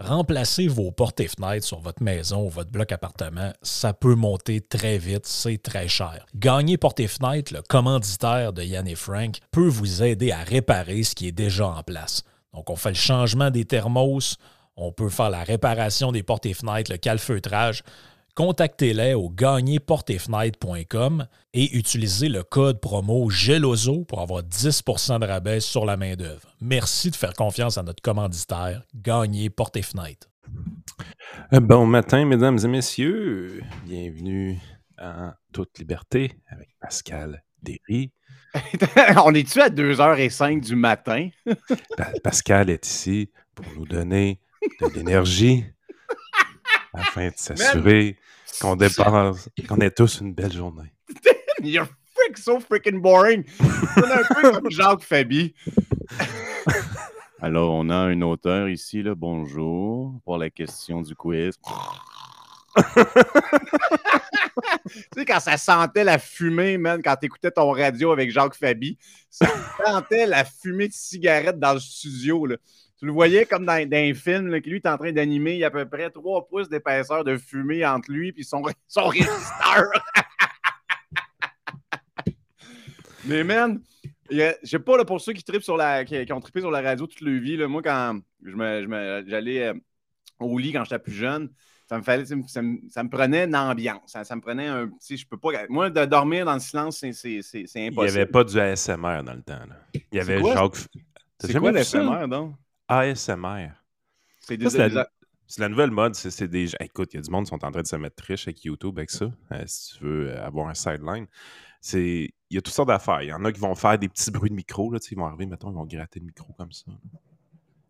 Remplacer vos portes et fenêtres sur votre maison ou votre bloc appartement, ça peut monter très vite, c'est très cher. Gagner portes et fenêtres, le commanditaire de Yann et Frank, peut vous aider à réparer ce qui est déjà en place. Donc, on fait le changement des thermos, on peut faire la réparation des portes et fenêtres, le calfeutrage contactez-les au gagnerportefenêtre.com et utilisez le code promo GELOZO pour avoir 10% de rabais sur la main-d'œuvre. Merci de faire confiance à notre commanditaire, Gagner Porte et euh, Bon matin, mesdames et messieurs. Bienvenue à Toute Liberté avec Pascal Derry. On est-tu à 2h05 du matin? Pascal est ici pour nous donner de l'énergie afin de s'assurer qu'on dépense, qu'on ait tous une belle journée. You're freak so freaking boring. C'est un peu comme Jacques Fabi. Alors, on a un auteur ici, là. Bonjour. Pour la question du quiz. tu sais, quand ça sentait la fumée, man, quand t'écoutais ton radio avec Jacques Fabi, ça sentait la fumée de cigarette dans le studio, là. Tu le voyais comme dans, un film, là, que lui est en train d'animer. Il y a à peu près 3 pouces d'épaisseur de fumée entre lui et son, son résisteur. Mais man, je sais pas, là, pour ceux qui, sur la, qui, ont trippé sur la radio toute leur vie, là, moi, quand j'allais euh, au lit quand j'étais plus jeune, ça me, fallait, ça, me, prenait une ambiance. Ça, me prenait un petit. Je peux pas. Moi, de dormir dans le silence, c'est impossible. Il n'y avait pas du ASMR dans le temps. Là. Il y avait Jacques. C'est quoi l'ASMR, donc? ASMR. C'est la, nouvelle mode. C'est des. Écoute, il y a du monde qui sont en train de se mettre riche avec YouTube avec ça. Euh, si tu veux euh, avoir un sideline. Il y a toutes sortes d'affaires. Il y en a qui vont faire des petits bruits de micro. Là, ils vont arriver, mettons, ils vont gratter le micro comme ça.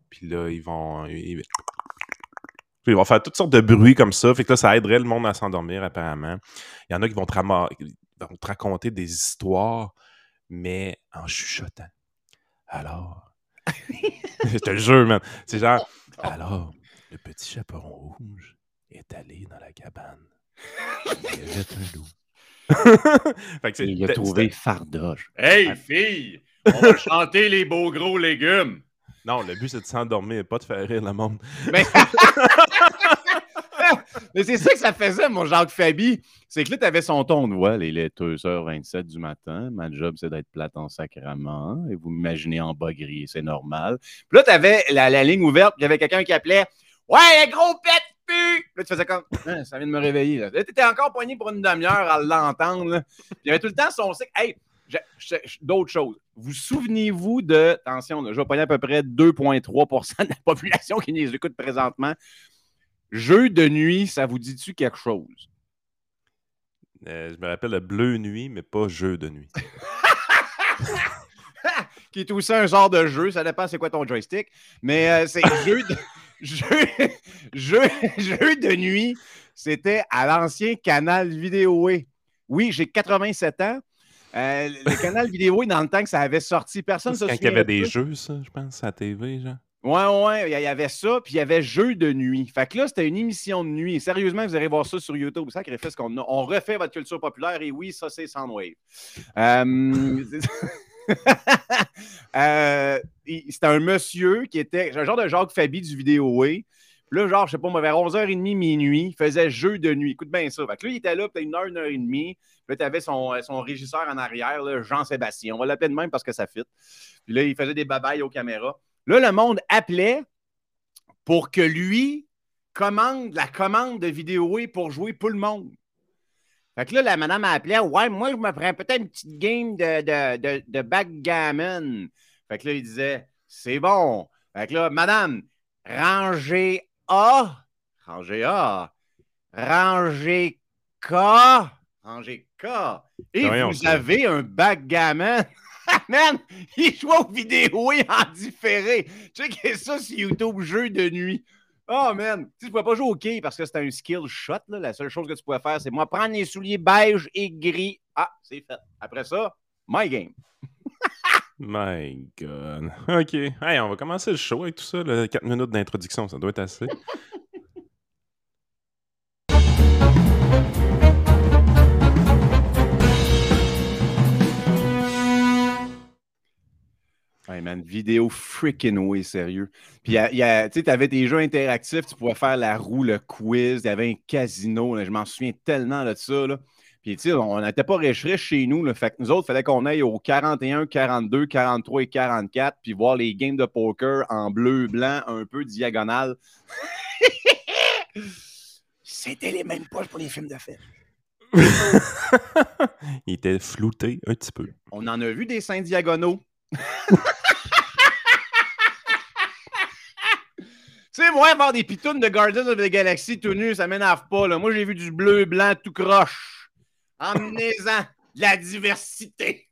Puis là, ils vont. Ils, vont faire toutes sortes de bruits comme ça. Fait que là, ça aiderait le monde à s'endormir, apparemment. Il y en a qui vont te, vont te raconter des histoires, mais en chuchotant. Alors, je te le jure, man. C'est genre, alors, le petit chaperon rouge est allé dans la cabane. Il avait un loup. fait il a trouvé fardoche. Hey, fille, on va chanter les beaux gros légumes. Non, le but, c'est de s'endormir, pas de faire rire le monde. Mais... Mais c'est ça que ça faisait, mon Jacques Fabi. C'est que là, tu avais son ton de voix, il est 2h27 du matin. Ma job, c'est d'être plate en sacrament. Et vous m'imaginez en bas gris, c'est normal. Puis là, tu avais la, ligne ouverte, il y avait quelqu'un qui appelait Ouais, gros pète pu! Là, tu faisais comme hein, Ça vient de me réveiller. Là, tu étais encore poigné pour une demi-heure à l'entendre. Il y avait tout le temps son cycle. Hey, d'autres choses. Vous souvenez-vous de, attention, je vais pogner à peu près 2,3% de la population qui nous écoute présentement. Jeu de nuit, ça vous dit-tu quelque chose? Euh, je me rappelle le bleu nuit, mais pas jeu de nuit. qui est aussi un genre de jeu, ça dépend c'est quoi ton joystick, mais euh, c'est jeu, de... jeu... Jeu... de nuit, c'était à l'ancien canal vidéo. Oui, j'ai 87 ans. Euh, le canal vidéo, dans le temps que ça avait sorti, personne ne se. Quand il y avait des jeux, ça, je pense, à la TV, genre. Ouais, ouais, il y avait ça, puis il y avait jeu de nuit. Fait que là, c'était une émission de nuit. sérieusement, vous allez voir ça sur YouTube. Ça ce qu'on on refait votre culture populaire. Et oui, ça, c'est Soundwave. Euh, euh, c'était un monsieur qui était un genre de Jacques Fabi du vidéo Puis là, genre, je sais pas, vers 11h30, minuit, il faisait jeu de nuit. Écoute bien ça. Fait que là, il était là peut-être une heure, une heure et demie. Puis là, tu avais son, son régisseur en arrière, Jean-Sébastien. On va l'appeler de même parce que ça fit. Puis là, il faisait des babayes aux caméras. Là, le monde appelait pour que lui commande la commande de vidéo pour jouer pour le monde. Fait que là, la madame appelait Ouais, moi, je me prends peut-être une petite game de, de, de, backgammon. Fait que là, il disait C'est bon. Fait que là, madame, rangez A, rangez A, rangez K, rangez K. Et vous avez un backgammon. man, il joue aux vidéos en différé. Tu sais que ça sur YouTube, jeu de nuit. Oh man, tu ne pouvais pas jouer au quai parce que c'était un skill shot. Là. La seule chose que tu pouvais faire, c'est moi prendre les souliers beige et gris. Ah, c'est fait. Après ça, my game. my God. OK. Hey, on va commencer le show avec tout ça. 4 minutes d'introduction, ça doit être assez. man. Vidéo freaking way, sérieux. Puis, tu avais des jeux interactifs, tu pouvais faire la roue, le quiz, il y avait un casino. je m'en souviens tellement de ça. Là. Puis, tu sais, on n'était pas riches chez nous. Là, fait que nous autres, il fallait qu'on aille au 41, 42, 43 et 44, puis voir les games de poker en bleu, blanc, un peu diagonal. C'était les mêmes poches pour les films de fête. il était flouté un petit peu. On en a vu des seins diagonaux. Tu sais, moi, voir des pitounes de Guardians of the Galaxy tout nus, ça m'énerve pas. Là. Moi, j'ai vu du bleu, blanc, tout croche. Emmenez-en de la diversité.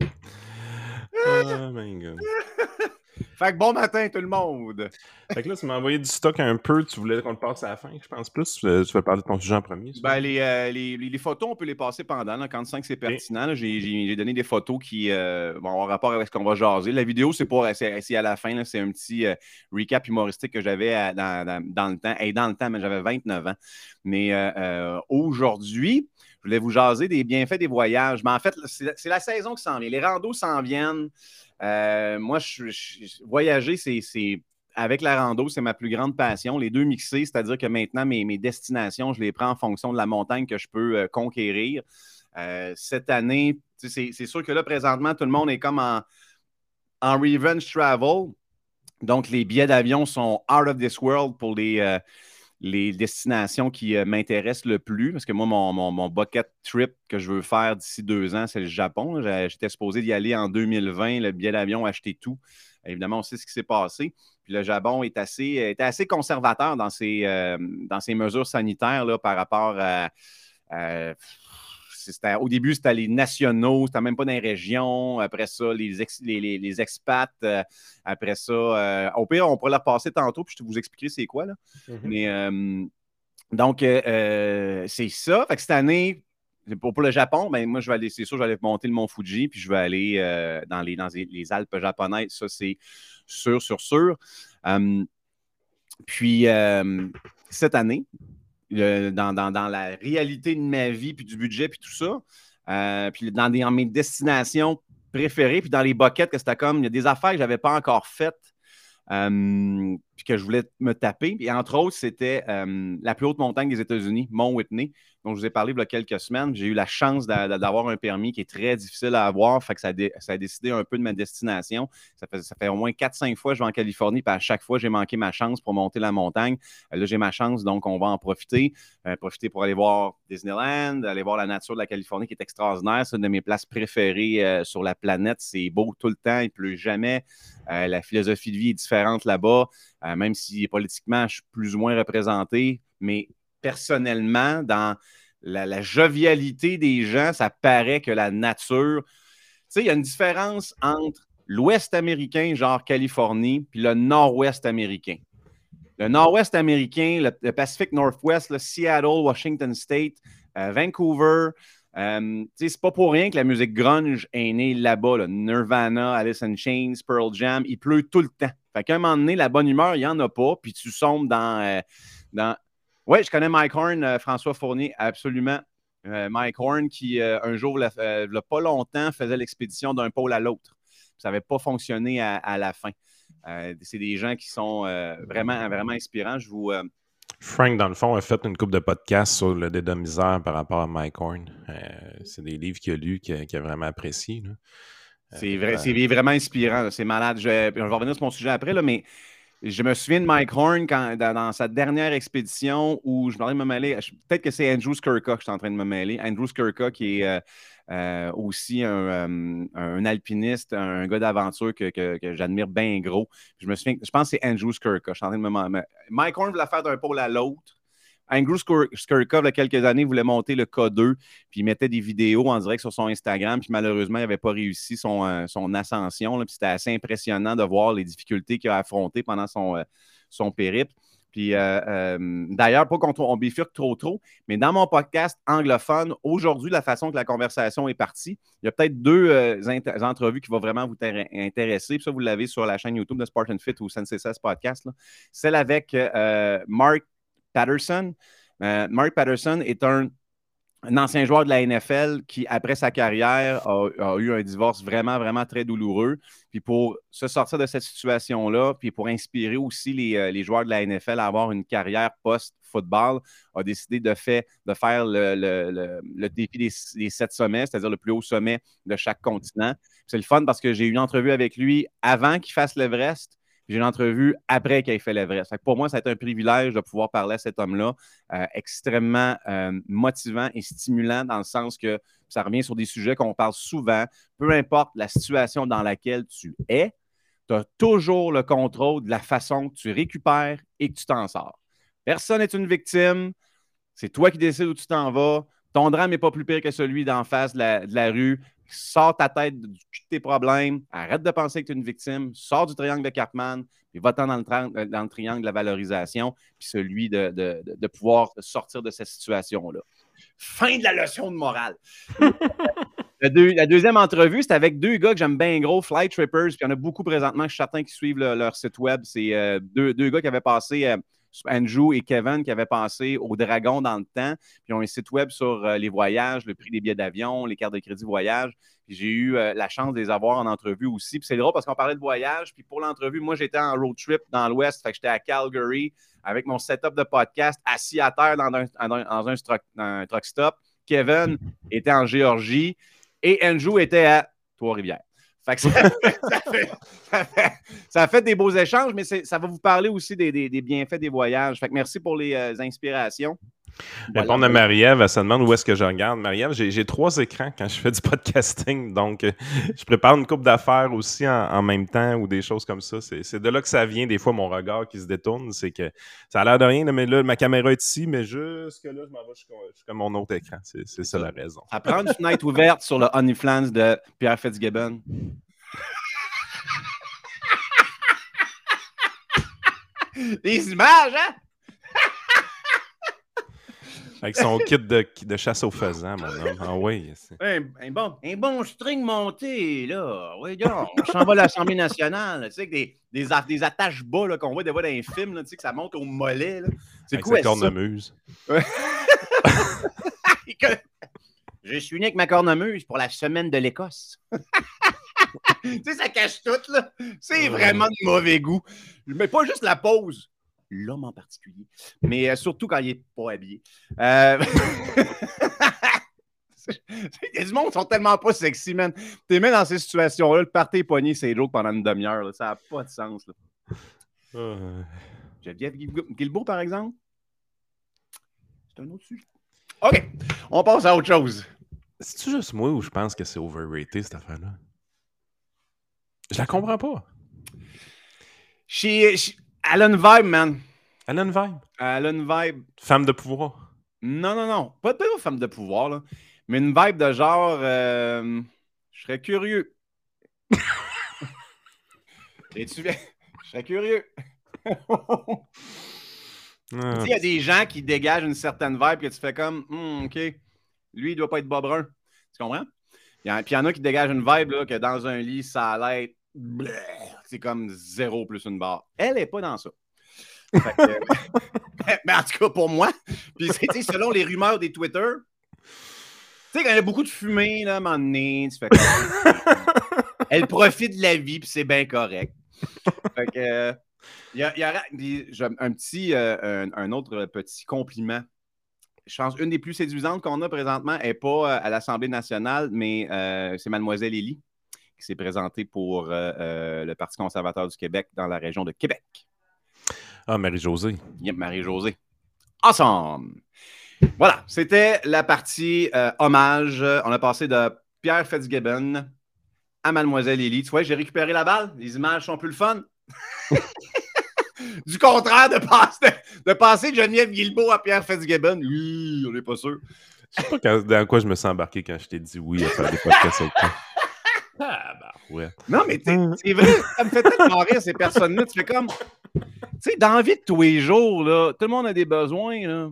oh my God. Fait que bon matin tout le monde. Fait que là, tu m'as envoyé du stock un peu. Tu voulais qu'on le passe à la fin, je pense plus. Tu veux parler de ton sujet en premier. Ben, euh, les, les, photos, on peut les passer pendant. Là, quand c'est pertinent, j'ai donné des photos qui euh, vont avoir rapport avec ce qu'on va jaser. La vidéo, c'est pour c'est à la fin. C'est un petit euh, recap humoristique que j'avais dans, dans, le temps. Et dans le temps, mais j'avais 29 ans. Mais aujourd'hui, je voulais vous jaser des bienfaits des voyages. Mais en fait, c'est la saison qui s'en vient. Les randos s'en viennent. Euh, moi, je, voyager, c'est avec la rando, c'est ma plus grande passion. Les deux mixés, c'est-à-dire que maintenant, mes, destinations, je les prends en fonction de la montagne que je peux euh, conquérir. Euh, cette année, c'est sûr que là, présentement, tout le monde est comme en, en revenge travel. Donc, les billets d'avion sont out of this world pour les, les destinations qui euh, m'intéressent le plus, parce que moi, mon, bucket trip que je veux faire d'ici deux ans, c'est le Japon. J'étais supposé d'y aller en 2020, le billet d'avion, acheter tout. Évidemment, on sait ce qui s'est passé. Puis le Japon est assez, assez conservateur dans ses, euh, dans ses mesures sanitaires par rapport à au début, c'était les nationaux, c'était même pas dans les régions. Après ça, les, les, expats. Euh, après ça, euh, au pire, on pourrait la passer tantôt, puis je vais vous expliquer c'est quoi. Là. Mm-hmm. Mais euh, donc, c'est ça. Fait que cette année, pour, le Japon, ben, moi, je vais aller, c'est sûr, je vais aller monter le mont Fuji, puis je vais aller dans, les, dans les, Alpes japonaises. Ça, c'est sûr, sûr, sûr. puis, cette année, dans, la réalité de ma vie, puis du budget, puis tout ça. Euh, puis dans, mes destinations préférées, puis dans les buckets que c'était comme, il y a des affaires que je n'avais pas encore faites, euh, puis que je voulais me taper. Et entre autres, c'était euh, la plus haute montagne des États-Unis, Mont Whitney dont je vous ai parlé il y a quelques semaines. J'ai eu la chance d'avoir un permis qui est très difficile à avoir. Fait que ça, a, décidé un peu de ma destination. Ça fait, au moins 4-5 fois que je vais en Californie, puis à chaque fois, j'ai manqué ma chance pour monter la montagne. Euh, là, j'ai ma chance, donc on va en profiter. Euh, profiter pour aller voir Disneyland, aller voir la nature de la Californie qui est extraordinaire. C'est une de mes places préférées euh, sur la planète. C'est beau tout le temps, il pleut jamais. la philosophie de vie est différente là-bas, même si politiquement, je suis plus ou moins représenté. Mais personnellement, dans la, jovialité des gens, ça paraît que la nature. Tu sais, il y a une différence entre l'Ouest américain, genre Californie, puis le Nord-Ouest américain. Le Nord-Ouest américain, le, Pacific Northwest, le Seattle, Washington State, euh, Vancouver, euh, c'est pas pour rien que la musique grunge est née là-bas. Nirvana, Alice in Chains, Pearl Jam, il pleut tout le temps. Fait qu'à un moment donné, la bonne humeur, il n'y en a pas, puis tu sombres dans, euh, dans oui, je connais Mike Horn, euh, François Fournier, absolument. Euh, Mike Horn, qui euh, un jour, il n'y a pas longtemps, faisait l'expédition d'un pôle à l'autre. Ça n'avait pas fonctionné à, la fin. c'est des gens qui sont vraiment, vraiment inspirants. Je vous. Frank, dans le fond, a fait une coupe de podcasts sur le dédomiseur par rapport à Mike Horn. c'est des livres qu'il a lus qu'il a, vraiment appréciés. C'est vrai, c'est vraiment inspirant. C'est malade. Je vais, revenir sur mon sujet après, là, mais je me souviens de Mike Horn dans, sa dernière expédition où je me de me mêler. Peut-être que c'est Andrew Skirka que je suis en train de me mêler. Andrew Skirka, qui est euh, euh, aussi euh, un, alpiniste, un gars d'aventure que, j'admire bien gros. Je me souviens, je pense que c'est Andrew Skirka. Je suis en train de me Mike Horn voulait faire d'un pôle à l'autre. Andrew Skirkov, il y a quelques années, voulait monter le K2, puis il mettait des vidéos en direct sur son Instagram, puis malheureusement, il n'avait pas réussi son, euh, ascension. c'était assez impressionnant de voir les difficultés qu'il a affrontées pendant son, euh, périple. Puis euh, d'ailleurs, pas qu'on bifurque trop trop, mais dans mon podcast anglophone, aujourd'hui, la façon que la conversation est partie, il y a peut-être deux entrevues qui vont vraiment vous intéresser. Puis ça, vous l'avez sur la chaîne YouTube de Spartan Fit ou Sensei Podcast. Celle avec Mark Patterson. Euh, Mark Patterson est un ancien joueur de la NFL qui, après sa carrière, a, eu un divorce vraiment, vraiment très douloureux. Puis pour se sortir de cette situation-là, puis pour inspirer aussi les, euh, joueurs de la NFL à avoir une carrière post-football, a décidé de, faire le, défi des, sept sommets, c'est-à-dire le plus haut sommet de chaque continent. C'est le fun parce que j'ai eu une entrevue avec lui avant qu'il fasse l'Everest j'ai une entrevue après qu'il ait fait l'Everest. Pour moi, ça a été un privilège de pouvoir parler à cet homme-là, euh, extrêmement euh, motivant et stimulant dans le sens que ça revient sur des sujets qu'on parle souvent. Peu importe la situation dans laquelle tu es, tu as toujours le contrôle de la façon que tu récupères et que tu t'en sors. Personne n'est une victime. C'est toi qui décides où tu t'en vas. Ton drame n'est pas plus pire que celui d'en face de la rue. Sors ta tête de tes problèmes, arrête de penser que tu es une victime, sors du triangle de Cartman, puis va-t'en dans, le, dans le triangle de la valorisation, puis celui de, pouvoir sortir de cette situation-là. Fin de la leçon de morale. la deuxième entrevue, c'est avec deux gars que j'aime bien gros, Flight Trippers, puis il y en a beaucoup présentement, je suis certain qui suivent leur site web. C'est euh, deux, gars qui avaient passé. Euh, Andrew et Kevin qui avaient passé au Dragon dans le temps. Puis ils ont un site web sur euh, les voyages, le prix des billets d'avion, les cartes de crédit voyage. J'ai eu euh, la chance de les avoir en entrevue aussi. Puis c'est drôle parce qu'on parlait de voyage. Puis pour l'entrevue, moi, j'étais en road trip dans l'Ouest. Fait que j'étais à Calgary avec mon setup de podcast assis à terre dans un, un truck stop. Kevin était en Géorgie et Andrew était à Trois-Rivières. ça, fait, des beaux échanges, mais ça va vous parler aussi des, bienfaits des voyages. Fait que merci pour les euh, inspirations. Répondre à Marie-Ève, elle se demande où est-ce que je regarde. Marie-Ève, j'ai trois écrans quand je fais du podcasting, donc euh, je prépare une coupe d'affaires aussi en, même temps ou des choses comme ça. C'est de là que ça vient, des fois, mon regard qui se détourne. C'est que ça a l'air de rien, mais là, ma caméra est ici, mais jusque là, je m'en vais jusqu'à mon autre écran. C'est ça la raison. À prendre une fenêtre ouverte sur le Honeyflans de Pierre Fitzgibbon. Les images, hein? Avec son kit de, de, chasse au faisan, mon homme. Ah oui. Un, un, bon, un bon string monté, là. Oui, donc, on s'en va à l'Assemblée nationale. Tu sais, des, des, des attaches bas qu'on voit des fois dans les films, là, tu sais, que ça monte au mollet. C'est quoi ça? cornemuse. Je suis né avec ma cornemuse pour la semaine de l'Écosse. tu sais, ça cache tout, là. C'est vraiment de mauvais goût. Mais pas juste la pose l'homme en particulier, mais euh, surtout quand il n'est pas habillé. Euh... A du monde sont tellement pas sexy, man. T'es mis dans ces situations-là, le party pogné, c'est joke pendant une demi-heure. Ça n'a pas de sens. Là. Euh... Geneviève Guilbeault, par exemple? C'est un autre sujet. OK. On passe à autre chose. C'est-tu juste moi ou je pense que c'est overrated, cette affaire-là? Je la comprends pas. She, she, Alan Vibe, man. Alan Vibe? Alan Vibe. Femme de pouvoir? Non, non, non. Pas, une femme de pouvoir, là. Mais une vibe de genre. Euh, je serais curieux. Et tu viens. Je serais curieux. Ah. Il y a des gens qui dégagent une certaine vibe que tu fais comme, hmm, OK, lui, il doit pas être bas brun. Tu comprends? Puis il y en a qui dégagent une vibe là, que dans un lit, ça allait être c'est comme zéro plus une barre. Elle n'est pas dans ça. mais en tout cas, pour moi, puis selon les rumeurs des Twitter, tu sais, quand il y a beaucoup de fumée, là, à un moment donné, tu fais Elle profite de la vie, puis c'est bien correct. Fait que, il y, a, un petit, euh, un, autre petit compliment. Je pense une des plus séduisantes qu'on a présentement n'est pas euh, à l'Assemblée nationale, mais euh, c'est Mademoiselle Élie qui s'est présentée pour euh, euh, le Parti conservateur du Québec dans la région de Québec. Ah, Marie-Josée. Yep, Marie-Josée. Ensemble. Voilà, c'était la partie euh, hommage. On a passé de Pierre Fitzgibbon à Mademoiselle Élie. Tu vois, j'ai récupéré la balle. Les images sont plus le fun. du contraire de passer, de, passer de Geneviève Guilbeault à Pierre Fitzgibbon. Oui, on n'est pas sûr. Je sais pas dans quoi je me sens embarqué quand je t'ai dit oui à faire des podcasts avec toi. Ah, bah, ouais. Non, mais hum. c'est vrai, ça me fait tellement rire, ces personnes-là. Tu fais comme. Tu sais, dans la vie de tous les jours, là, tout le monde a des besoins. Là.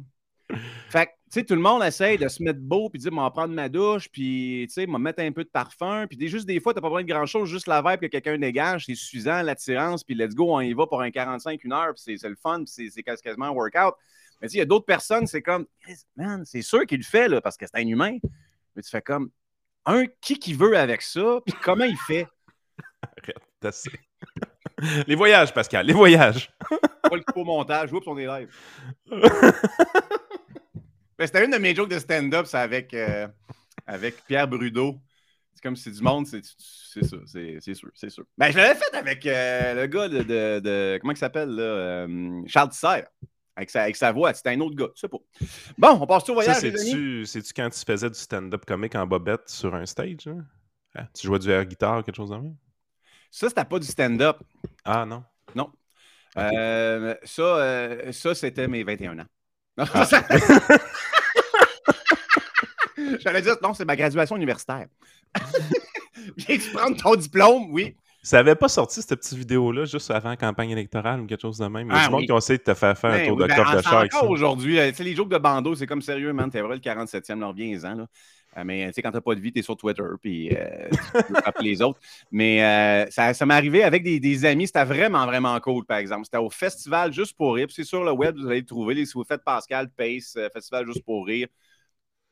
Fait que, tu sais, tout le monde essaye de se mettre beau, puis de dire, m'en prendre ma douche, puis, tu sais, m'en mettre un peu de parfum. Puis, juste des fois, t'as pas besoin de grand-chose, juste la vibe que quelqu'un dégage, c'est suffisant, l'attirance, puis let's go, on y va pour un 45, une heure, puis c'est le fun, puis c'est quasiment un workout. Mais il y a d'autres personnes, c'est comme, man, c'est sûr qu'il le fait, là, parce que c'est un humain. Mais tu fais comme, un, qui qui veut avec ça, puis comment il fait? Arrête, les voyages, Pascal, les voyages. Pas le faux montage, oups, on est live. C'était une de mes jokes de stand-up, c'est avec, euh, avec Pierre Brudeau. C'est comme si c'est du monde, c'est ça, c'est sûr, c'est sûr. Ben, je l'avais fait avec euh, le gars de, de, comment il s'appelle, là, euh, Charles Tisser. Avec sa, avec sa, voix, c'était un autre gars, je sais pas. Bon, on passe au voyage, C'est-tu quand tu faisais du stand-up comique en bobette sur un stage? Hein? Hein? Tu jouais du air guitare, quelque chose comme ça? Ça, c'était pas du stand-up. Ah non? Non. Euh, ça, ça c'était mes 21 ans. Ah. J'allais dire, non, c'est ma graduation universitaire. Viens-tu prendre ton diplôme? Oui. Ça n'avait pas sorti cette petite vidéo-là juste avant la campagne électorale ou quelque chose de même? Il y a ah, du monde qui ont essayé de te faire faire un ben tour de ben, de chat ça. aujourd'hui, euh, les jokes de bandeau, c'est comme sérieux, man. T'es vrai le 47e, leur. Euh, mais tu sais, quand t'as pas de vie, t'es sur Twitter, puis euh, tu peux les autres. Mais ça, ça m'est arrivé avec des, des amis, c'était vraiment, vraiment cool, par exemple. C'était au festival Juste pour rire. C'est sur le web, vous allez le trouver. Si vous faites Pascal Pace, Festival Juste pour rire,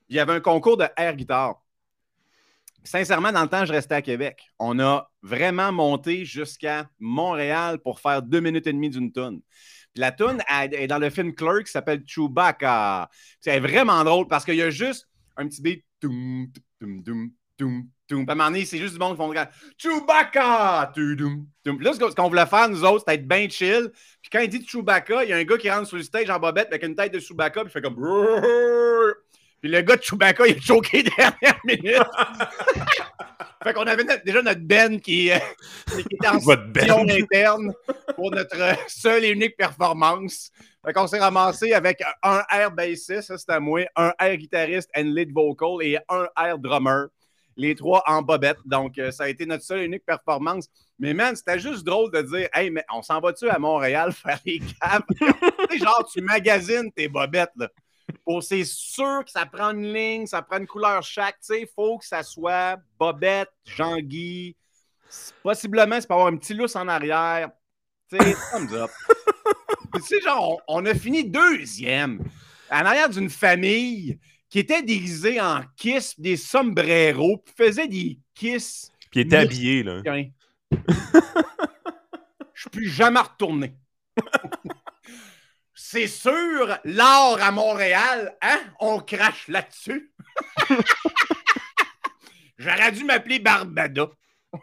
il y avait un concours de air guitare. Sincèrement, dans le temps, je restais à Québec. On a vraiment monté jusqu'à Montréal pour faire deux minutes et demie d'une tonne. La tune est dans le film Clerk qui s'appelle Chewbacca. C'est vraiment drôle parce qu'il y a juste un petit beat. Toum, toum, toum, toum, toum. À un moment donné, c'est juste du monde qui font Chewbacca! Là, ce qu'on voulait faire, nous autres, c'était être bien chill. Puis quand il dit Chewbacca, il y a un gars qui rentre sur le stage en bobette avec une tête de Chewbacca, puis il fait comme. Puis le gars de Chewbacca, il a choqué dernière minute. fait qu'on avait déjà notre Ben qui, euh, qui était en situation interne pour notre seule et unique performance. Fait qu'on s'est ramassé avec un air bassiste, ça c'était moi, un air guitariste and lead vocal et un air drummer. Les trois en bobette. Donc, euh, ça a été notre seule et unique performance. Mais man, c'était juste drôle de dire Hey, mais on s'en va-tu à Montréal faire les caves? genre, tu magasines tes bobettes, là c'est sûr que ça prend une ligne, ça prend une couleur chaque. Il faut que ça soit Bobette, Jean-Guy. Possiblement, c'est pas avoir un petit lousse en arrière. Tu sais, thumbs up. tu sais, genre, on, a fini deuxième en arrière d'une famille qui était déguisée en kiss, des sombreros, puis faisait des kiss. Puis était habillé, là. Je ne plus jamais retourner. C'est sûr, l'or à Montréal, hein? On crache là-dessus. J'aurais dû m'appeler Barbada.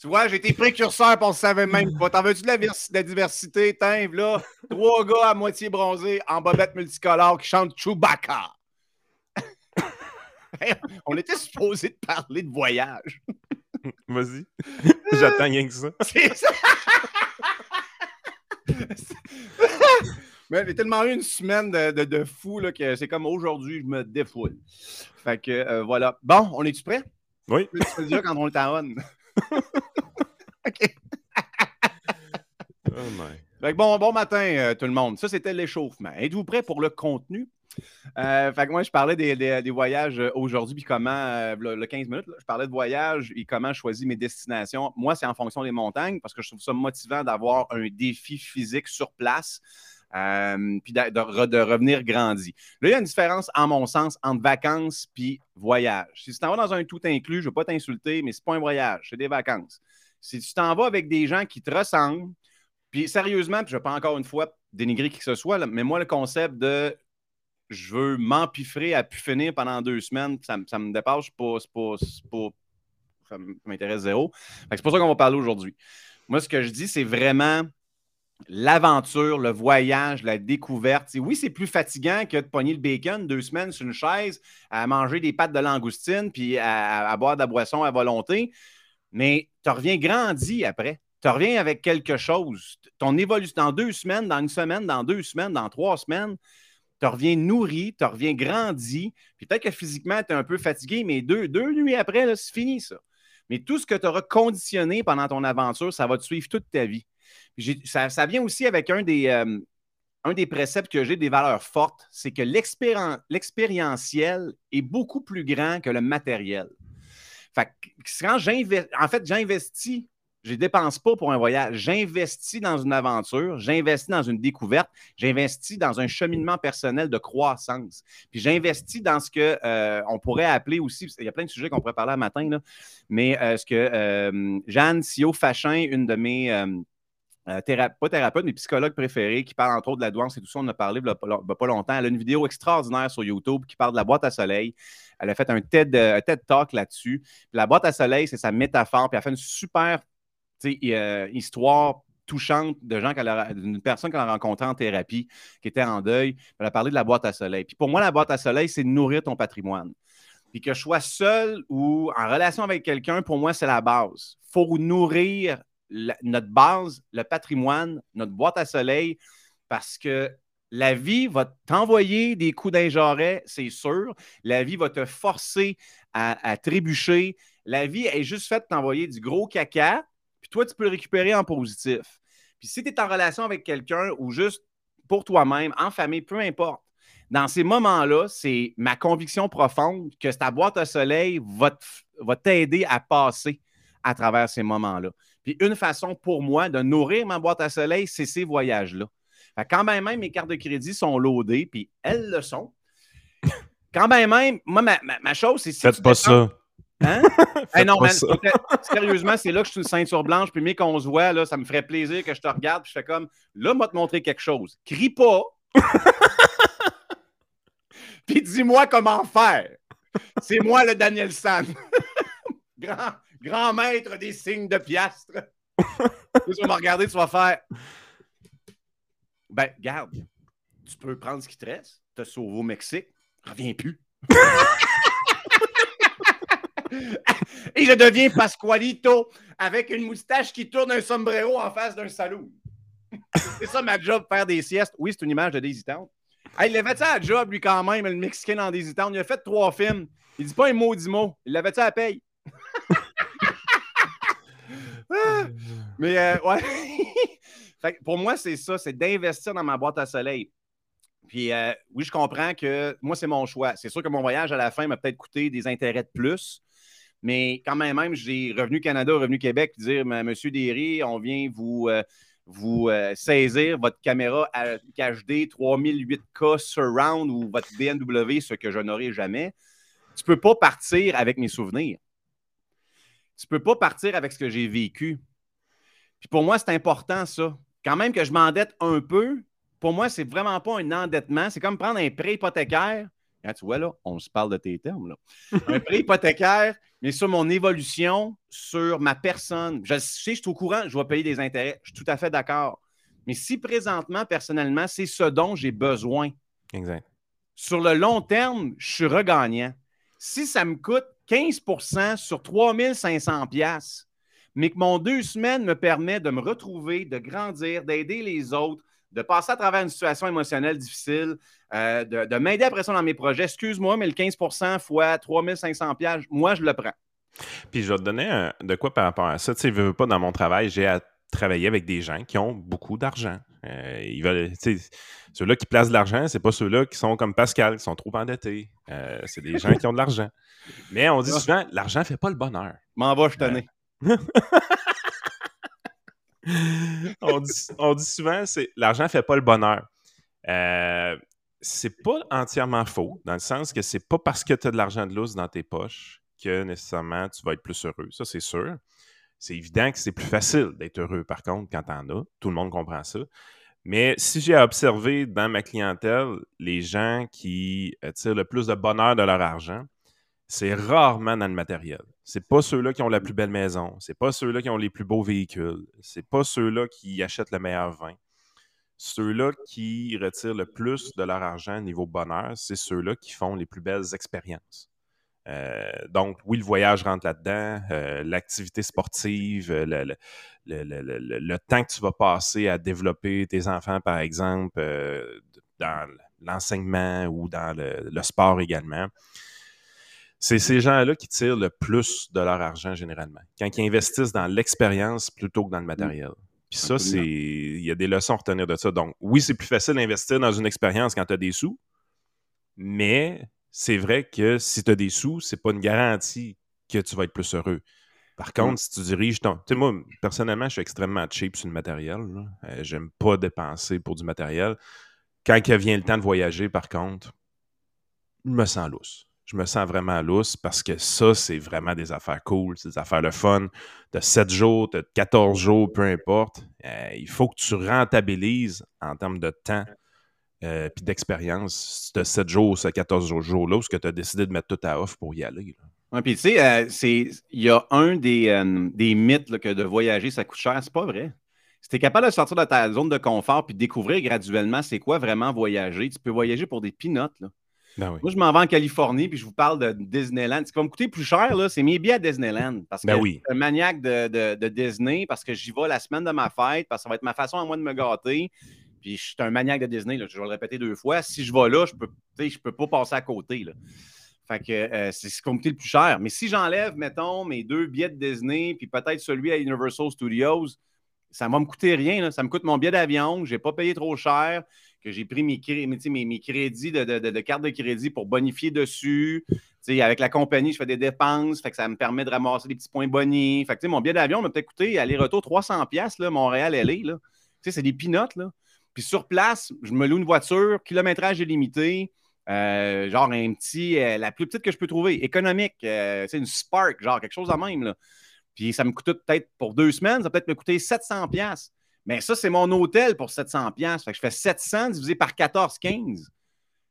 tu vois, été précurseur, on ne savait même pas. T'en veux-tu de la, diversité? Tiens, là, trois gars à moitié bronzés en bobette multicolore qui chantent Chewbacca. on était supposé de parler de voyage. Vas-y. J'attends rien que ça. C'est ça. Mais j'ai tellement eu une semaine de, de, fou là, que c'est comme aujourd'hui, je me défoule. Fait que euh, voilà. Bon, on est-tu prêt? Oui. Tu dire quand on à on. OK. oh my. Fait que bon, bon matin, euh, tout le monde. Ça, c'était l'échauffement. Êtes-vous prêts pour le contenu? Euh, fait que moi, je parlais des, voyages euh, aujourd'hui, puis comment, euh, le, 15 minutes, je parlais de voyage et comment je choisis mes destinations. Moi, c'est en fonction des montagnes parce que je trouve ça motivant d'avoir un défi physique sur place. puis de, revenir grandi. Là, il y a une différence, en mon sens, entre vacances puis voyage. Si tu t'en vas dans un tout inclus, je ne veux pas t'insulter, mais ce n'est pas un voyage, c'est des vacances. Si tu t'en vas avec des gens qui te ressemblent, puis sérieusement, puis je ne vais pas encore une fois dénigrer qui que ce soit, mais moi, le concept de je veux m'empiffrer à pu finir pendant deux semaines, ça, me dépasse, pas, pas, pas, ça m'intéresse zéro. C'est pour ça qu'on va parler aujourd'hui. Moi, ce que je dis, c'est vraiment l'aventure, le voyage, la découverte. oui, c'est plus fatigant que de pogner le bacon deux semaines sur une chaise, à manger des pâtes de langoustine, puis à, boire de la boisson à volonté, mais tu reviens grandi après. Tu reviens avec quelque chose. Ton évolution dans deux semaines, dans une semaine, dans deux semaines, dans trois semaines, tu reviens nourri, tu reviens grandi. Peut-être que physiquement, tu es un peu fatigué, mais deux, nuits après, c'est fini ça. Mais tout ce que tu auras conditionné pendant ton aventure, ça va te suivre toute ta vie. Ça, vient aussi avec un des, euh, un des préceptes que j'ai des valeurs fortes, c'est que l'expérientiel est beaucoup plus grand que le matériel. En fait, j'investis je ne dépense pas pour un voyage. J'investis dans une aventure, j'investis dans une découverte, j'investis dans un cheminement personnel de croissance. Puis j'investis dans ce que euh, on pourrait appeler aussi, il y a plein de sujets qu'on pourrait parler à matin, là, mais euh, ce que euh, Jeanne Sio Fachin, une de mes pas thérapeute, mais psychologue préférée, qui parle entre autres de la douance et tout ça, on a parlé il a pas longtemps. Elle a une vidéo extraordinaire sur YouTube qui parle de la boîte à soleil. Elle a fait un TED, un TED Talk là-dessus. La boîte à soleil, c'est sa métaphore. Puis elle a fait une super euh, histoire touchante de gens d'une personne qu'elle a rencontrée en thérapie, qui était en deuil. Elle a parlé de la boîte à soleil. Puis pour moi, la boîte à soleil, c'est nourrir ton patrimoine. Puis que je sois seul ou en relation avec quelqu'un, pour moi, c'est la base. Il faut nourrir notre base, le patrimoine, notre boîte à soleil, parce que la vie va t'envoyer des coups d'injarret, c'est sûr. La vie va te forcer à, à, trébucher. La vie est juste faite de t'envoyer du gros caca, puis toi, tu peux le récupérer en positif. Puis si tu es en relation avec quelqu'un ou juste pour toi-même, en famille, peu importe, dans ces moments-là, c'est ma conviction profonde que ta boîte à soleil va t'aider à passer à travers ces moments-là. Puis une façon pour moi de nourrir ma boîte à soleil, c'est ces voyages-là. Quand même, même mes cartes de crédit sont loadées, puis elles le sont. Quand même, même, moi, ma, chose, c'est si Faites pas ça. Hein? non, man, sérieusement, c'est là que je suis une ceinture blanche, puis mais qu'on se voit, là, ça me ferait plaisir que je te regarde, puis je fais comme, là, moi te montrer quelque chose. Crie pas. puis dis-moi comment faire. C'est moi le Daniel San. grand, grand maître des signes de piastres. tu vas me regarder, tu vas faire. Ben, garde, tu peux prendre ce qui te reste, te sauver au Mexique, reviens plus. Et je deviens Pasqualito avec une moustache qui tourne un sombrero en face d'un saloon. c'est ça ma job, faire des siestes. Oui, c'est une image de Daisy Town. il avait fait ça à job, lui, quand même, le Mexicain dans Daisy Town. Il a fait trois films. Il dit pas un du mot. Il l'avait fait à paye. Mais euh, ouais. pour moi, c'est ça, c'est d'investir dans ma boîte à soleil. Puis euh, oui, je comprends que moi, c'est mon choix. C'est sûr que mon voyage à la fin m'a peut-être coûté des intérêts de plus. Mais quand même, même j'ai Revenu Canada, Revenu Québec, dire Monsieur Derry, on vient vous, euh, vous saisir votre caméra HD 3008K Surround ou votre BMW, ce que je n'aurai jamais. Tu ne peux pas partir avec mes souvenirs. Tu ne peux pas partir avec ce que j'ai vécu. Puis pour moi, c'est important, ça. Quand même que je m'endette un peu, pour moi, c'est vraiment pas un endettement. C'est comme prendre un prêt hypothécaire. Quand tu vois, là, on se parle de tes termes, là. un prêt hypothécaire, mais sur mon évolution, sur ma personne. Je sais, je suis au courant, je vais payer des intérêts. Je suis tout à fait d'accord. Mais si présentement, personnellement, c'est ce dont j'ai besoin. Exact. Sur le long terme, je suis regagnant. Si ça me coûte 15% sur 3500 pièces, mais que mon deux semaines me permet de me retrouver, de grandir, d'aider les autres, de passer à travers une situation émotionnelle difficile, euh, de, m'aider après ça dans mes projets. Excuse-moi, mais le 15% fois 3500 pièces, moi, je le prends. Puis je vais te donner de quoi par rapport à ça. Tu sais, veux pas dans mon travail, j'ai à travailler avec des gens qui ont beaucoup d'argent. Euh, ils veulent, ceux-là qui placent de l'argent, c'est pas ceux-là qui sont comme Pascal, qui sont trop endettés. Euh, c'est des gens qui ont de l'argent. Mais on dit ah. souvent, l'argent fait pas le bonheur. M'en va, je tenais. on, dit, souvent, c'est l'argent fait pas le bonheur. Euh, c'est pas entièrement faux, dans le sens que c'est pas parce que tu as de l'argent de lousse dans tes poches que nécessairement tu vas être plus heureux. Ça, c'est sûr. C'est évident que c'est plus facile d'être heureux, par contre, quand tu en as. Tout le monde comprend ça. Mais si j'ai observé dans ma clientèle les gens qui euh, tirent le plus de bonheur de leur argent, c'est rarement dans le matériel. C'est pas ceux-là qui ont la plus belle maison. C'est pas ceux-là qui ont les plus beaux véhicules. C'est pas ceux-là qui achètent le meilleur vin. Ceux-là qui retirent le plus de leur argent niveau bonheur, c'est ceux-là qui font les plus belles expériences. Euh, donc, oui, le voyage rentre là-dedans, euh, l'activité sportive, le, le, temps que tu vas passer à développer tes enfants, par exemple, euh, dans l'enseignement ou dans le, sport également c'est ces gens-là qui tirent le plus de leur argent généralement. Quand ils investissent dans l'expérience plutôt que dans le matériel. Puis ça, c'est. Il y a des leçons à retenir de ça. Donc, oui, c'est plus facile d'investir dans une expérience quand tu as des sous, mais c'est vrai que si tu as des sous, c'est pas une garantie que tu vas être plus heureux. Par contre, si tu diriges ton. Tu sais, moi, personnellement, je suis extrêmement cheap sur le matériel. Euh, j'aime pas dépenser pour du matériel. Quand il vient le temps de voyager, par contre, je me sens lousse. Je me sens vraiment lousse parce que ça, c'est vraiment des affaires cool, c'est des affaires de fun. De 7 jours, de 14 jours, peu importe. Euh, il faut que tu rentabilises en termes de temps euh, puis d'expérience de 7 jours, ces 14 jours-là, où tu as décidé de mettre tout à off pour y aller. Oui, puis tu sais, euh, il y a un des, euh, des mythes que de voyager, ça coûte cher. C'est pas vrai. Si tu es capable de sortir de ta zone de confort puis découvrir graduellement c'est quoi vraiment voyager, tu peux voyager pour des peanuts. Là. Ben Moi, je m'en vais en Californie puis je vous parle de Disneyland. Ce qui va me coûter plus cher, c'est mes billets à Disneyland. Parce ben que je suis un maniaque de, de, Disney, parce que j'y vais la semaine de ma fête, parce que ça va être ma façon à moi de me gâter. Puis je suis un maniaque de Disney, je vais le répéter deux fois. Si je vais là, je peux, je peux pas passer à côté. Là. Fait que euh, c'est ce qui me coûte le plus cher. Mais si j'enlève, mettons, mes deux billets de Disney, puis peut-être celui à Universal Studios, ça va me coûter rien. Ça me coûte mon billet d'avion, je n'ai pas payé trop cher, que j'ai pris mes, mes, crédits de, carte de crédit pour bonifier dessus. avec la compagnie, je fais des dépenses, fait que ça me permet de ramasser des petits points bonnies. Fait que, mon billet d'avion m'a peut-être coûté aller-retour 300$, Montréal-LA. C'est des pinottes. Puis sur place, je me loue une voiture, kilométrage illimité. Euh, genre un petit, euh, la plus petite que je peux trouver, économique, euh, c'est une Spark, genre quelque chose de même. Puis ça me coûte peut-être pour deux semaines, ça peut être me coûter 700 pièces. Mais ça, c'est mon hôtel pour 700 pièces. Fait que je fais 700 divisé par 14, 15.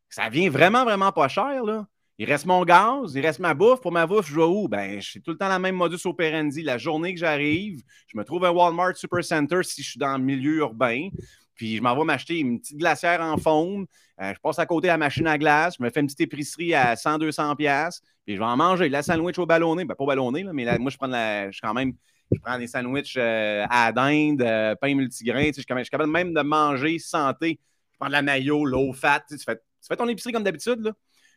Ça vient vraiment, vraiment pas cher, là. Il reste mon gaz, il reste ma bouffe. Pour ma bouffe, je vais où? Ben, j'ai tout le temps la même modus operandi. La journée que j'arrive, je me trouve à Walmart Supercenter si je suis dans le milieu urbain. Puis je m'en vais m'acheter une petite glacière en faune. Euh, je passe à côté de la machine à glace. Je me fais une petite épicerie à 100-200$. Puis je vais en manger. La sandwich au ballonné. Ben, pas ballonné, là, mais moi, je prends, la, je, quand même, je prends des sandwichs euh, à dinde, euh, pain multigrain. Je, suis capable même de manger santé. Je prends de la mayo, low fat. Tu, fais, tu fais ton épicerie comme d'habitude. Là.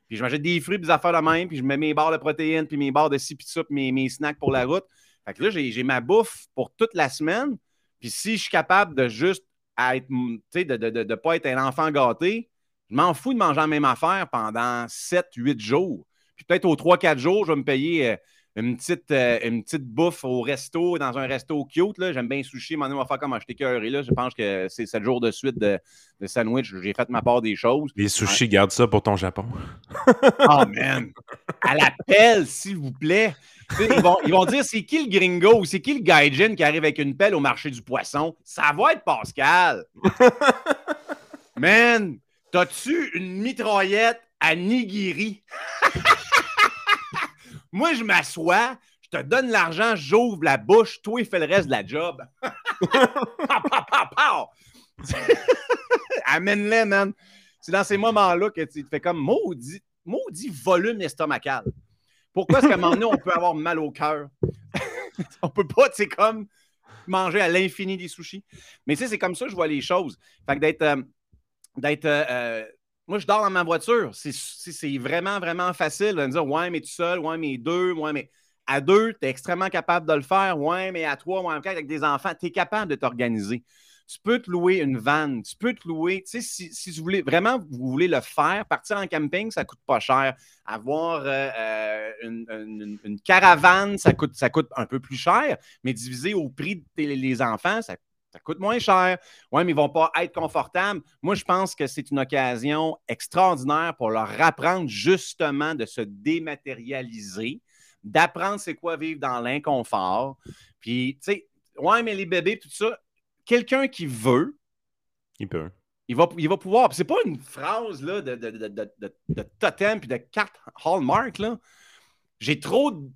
Puis je m'achète des fruits, des affaires de même. Puis je mets mes barres de protéines, puis mes barres de ci, puis mes, mes snacks pour la route. Fait que là, j'ai ma bouffe pour toute la semaine. Puis si je suis capable de juste être, de ne pas être un enfant gâté, je m'en fous de manger la même affaire pendant 7-8 jours. Puis peut-être aux 3-4 jours, je vais me payer euh, une, petite, euh, une petite bouffe au resto, dans un resto cute. J'aime bien sushi, mon on va faire comme acheter cœur. Et là, je pense que c'est 7 jours de suite de, de sandwich. J'ai fait ma part des choses. Les sushis, garde ça pour ton Japon. oh man! À l'appel, s'il vous plaît. Ils vont, ils vont, dire c'est qui le gringo ou c'est qui le gaijin qui arrive avec une pelle au marché du poisson? Ça va être Pascal. Man, t'as-tu une mitraillette à nigiri? Moi, je m'assois, je te donne l'argent, j'ouvre la bouche, toi, il fait le reste de la job. Amène-les, man. C'est dans ces moments-là que tu te fais comme maudit, maudit volume estomacal. Pourquoi est-ce qu'à un moment donné, on peut avoir mal au cœur? on peut pas, c'est comme manger à l'infini des sushis. Mais tu sais, c'est comme ça que je vois les choses. Fait que d'être. Euh, d'être euh, euh, moi, je dors dans ma voiture. C'est vraiment, vraiment facile de me dire Ouais, mais tout seul, ouais, mais deux, ouais, mais. À deux, tu es extrêmement capable de le faire. Ouais, mais à trois, ouais, avec des enfants, tu es capable de t'organiser tu peux te louer une vanne, tu peux te louer, tu sais, si, si, vous voulez vraiment, vous voulez le faire, partir en camping, ça coûte pas cher. Avoir euh, euh, une, caravane, ça coûte, ça coûte un peu plus cher, mais divisé au prix des enfants, ça, coûte moins cher. Oui, mais ils ne vont pas être confortables. Moi, je pense que c'est une occasion extraordinaire pour leur apprendre justement de se dématérialiser, d'apprendre c'est quoi vivre dans l'inconfort. Puis, tu sais, ouais, mais les bébés, tout ça, quelqu'un qui veut, il peut. Il va, il va pouvoir. C'est pas une phrase là, de, de, de, de, totem puis de carte Hallmark. J'ai trop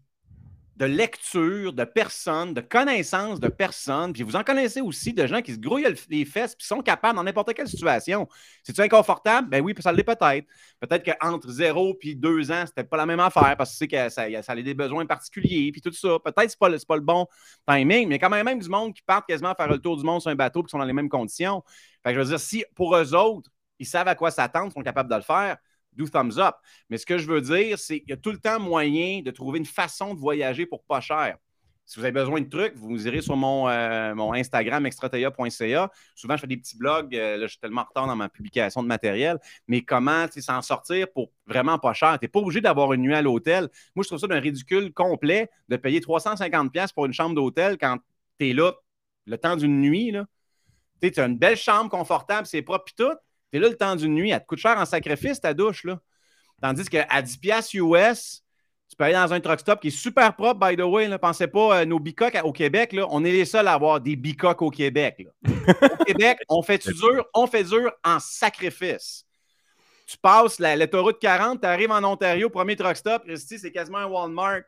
de lecture de personnes, de connaissances de personnes, puis vous en connaissez aussi de gens qui se grouillent les fesses puis sont capables dans n'importe quelle situation. C'est-tu inconfortable? Ben oui, ça l'est peut-être. Peut-être qu'entre zéro puis deux ans, c'était pas la même affaire parce que c'est que ça, ça a des besoins particuliers puis tout ça. Peut-être que c'est pas, pas le bon timing, mais quand même, même du monde qui part quasiment faire le tour du monde sur un bateau qui sont dans les mêmes conditions. Fait que je veux dire, si pour eux autres, ils savent à quoi s'attendre, sont capables de le faire, do thumbs up. Mais ce que je veux dire, c'est qu'il y a tout le temps moyen de trouver une façon de voyager pour pas cher. Si vous avez besoin de trucs, vous irez sur mon, euh, mon Instagram extrateia.ca. Souvent, je fais des petits blogs. Euh, là, je suis tellement en retard dans ma publication de matériel. Mais comment s'en sortir pour vraiment pas cher? Tu n'es pas obligé d'avoir une nuit à l'hôtel. Moi, je trouve ça d'un ridicule complet de payer 350$ pour une chambre d'hôtel quand tu es là le temps d'une nuit. Tu as une belle chambre confortable, c'est propre et tout. Tu es là le temps d'une nuit. Elle te coûte cher en sacrifice, ta douche. Là. Tandis qu'à 10$ US, tu peux aller dans un truck stop qui est super propre, by the way. Ne Pensez pas, euh, nos bicoques au Québec, là, on est les seuls à avoir des bicoques au Québec. au Québec, on fait dur, on fait dur en sacrifice. Tu passes l'autoroute 40, tu arrives en Ontario, premier truck stop, ici, c'est quasiment un Walmart.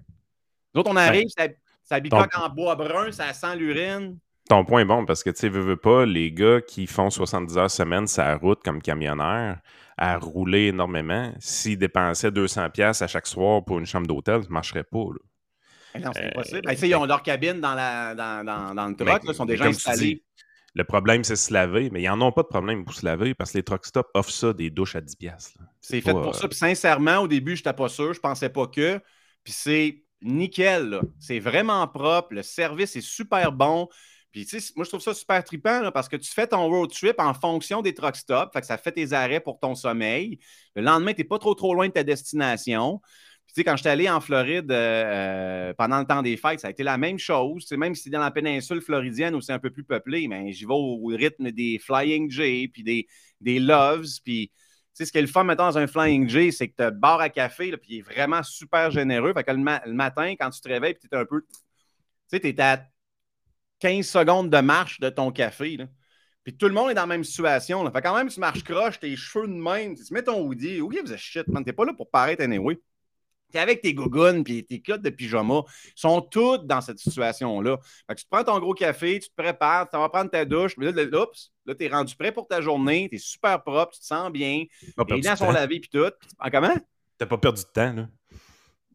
D'autres, on arrive, ça, ça bicoque en bois brun, ça sent l'urine. Ton point est bon parce que tu sais, veux, veux pas, les gars qui font 70 heures semaine la route comme camionneurs, à rouler énormément, s'ils dépensaient 200 pièces à chaque soir pour une chambre d'hôtel, ça ne marcherait pas. Eh non, c'est impossible. Euh, ils ont leur cabine dans, la, dans, dans, dans le truck, ils sont déjà installés. le problème, c'est se laver, mais ils n'en ont pas de problème pour se laver parce que les truck stops offrent ça des douches à 10 pièces. C'est fait pour ça. Puis sincèrement, au début, je n'étais pas sûr, je pensais pas que. Puis c'est nickel. C'est vraiment propre. Le service est super bon. Puis, tu sais, moi, je trouve ça super trippant parce que tu fais ton road trip en fonction des truck stops. Fait que ça fait tes arrêts pour ton sommeil. Le lendemain, tu n'es pas trop, trop loin de ta destination. Puis, tu sais, quand j'étais allé en Floride euh, euh, pendant le temps des fêtes, ça a été la même chose. sais, même si c'est dans la péninsule floridienne où c'est un peu plus peuplé, mais j'y vais au rythme des Flying J, puis des, des Loves. Puis, tu sais, ce qui est le fun maintenant dans un Flying J, c'est que tu as bar à café, puis il est vraiment super généreux. Fait que le, matin, quand tu te réveilles, puis tu es un peu. Tu sais, tu es à 15 secondes de marche de ton café. Puis tout le monde est dans la même situation. Là. Fait quand même, tu marches croche, tes cheveux de même, tu mets ton hoodie. Gives a shit, man? T'es pas là pour paraître anyway. T'es avec tes gougounes puis tes culottes de pyjama. Ils sont toutes dans cette situation-là. Fait que tu te prends ton gros café, tu te prépares, tu vas prendre ta douche. Mais là, là, là t'es rendu prêt pour ta journée, t'es super propre, tu te sens bien. Les dents sont lavées puis tout. Ah, comment? T'as pas perdu de temps, là.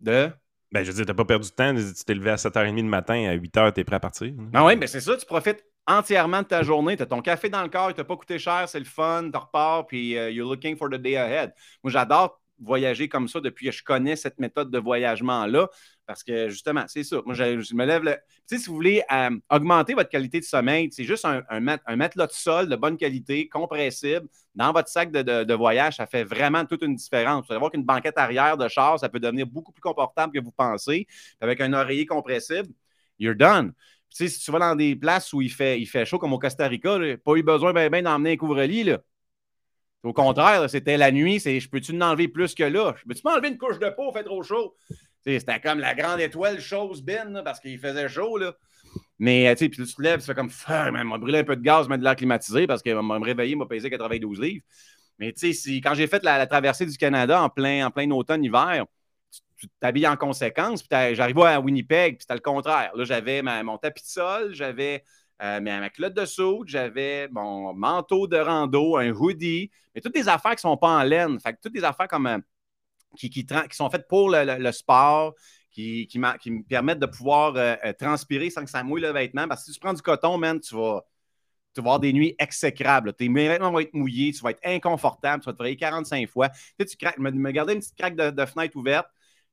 De? Ben, je veux dire, t'as pas perdu de temps. Tu t'es levé à 7h30 le matin, à 8h, t'es prêt à partir. Ah oui, mais c'est ça, tu profites entièrement de ta journée. Tu as ton café dans le corps, il t'a pas coûté cher, c'est le fun, tu repars, puis uh, you're looking for the day ahead. Moi, j'adore voyager comme ça depuis que je connais cette méthode de voyagement-là. Parce que justement, c'est ça. Moi, je, me lève le. Si vous voulez euh, augmenter votre qualité de sommeil, c'est juste un, un, matelas de sol de bonne qualité, compressible, dans votre sac de, voyage, ça fait vraiment toute une différence. Vous allez voir qu'une banquette arrière de char, ça peut devenir beaucoup plus confortable que vous pensez. Avec un oreiller compressible, you're done. Si tu vas dans des places où il fait, il fait chaud, comme au Costa Rica, pas eu besoin ben, ben d'emmener un couvre-lit. Au contraire, c'était la nuit, c'est je peux-tu m'enlever plus que là? Je peux-tu m'enlever une couche de peau, fait trop chaud? C'était comme la grande étoile chose bin, parce qu'il faisait chaud. Là. Mais tu sais, puis tu te lèves, tu fais comme, m'a brûlé un peu de gaz, mettre de l'air climatisé parce qu'il m'a réveillé, m'a pesé 92 livres. Mais tu sais, quand j'ai fait la, traversée du Canada en plein, en plein automne-hiver, tu t'habilles en conséquence. Puis j'arrivais à Winnipeg, puis c'était le contraire. Là, j'avais mon tapis de sol, j'avais euh, ma culotte de soude, j'avais mon manteau de rando, un hoodie, mais toutes des affaires qui ne sont pas en laine. Fait toutes des affaires comme euh, qui, sont faites pour le, sport, qui, me permettent de pouvoir euh, transpirer sans que ça mouille le vêtement. Parce que si tu prends du coton, man, tu vas, tu vas avoir des nuits exécrables. Tes vêtements vont être mouillés, tu vas être inconfortable, tu vas te réveiller 45 fois. Tu, sais, tu me, me garder une petite craque de, fenêtre ouverte.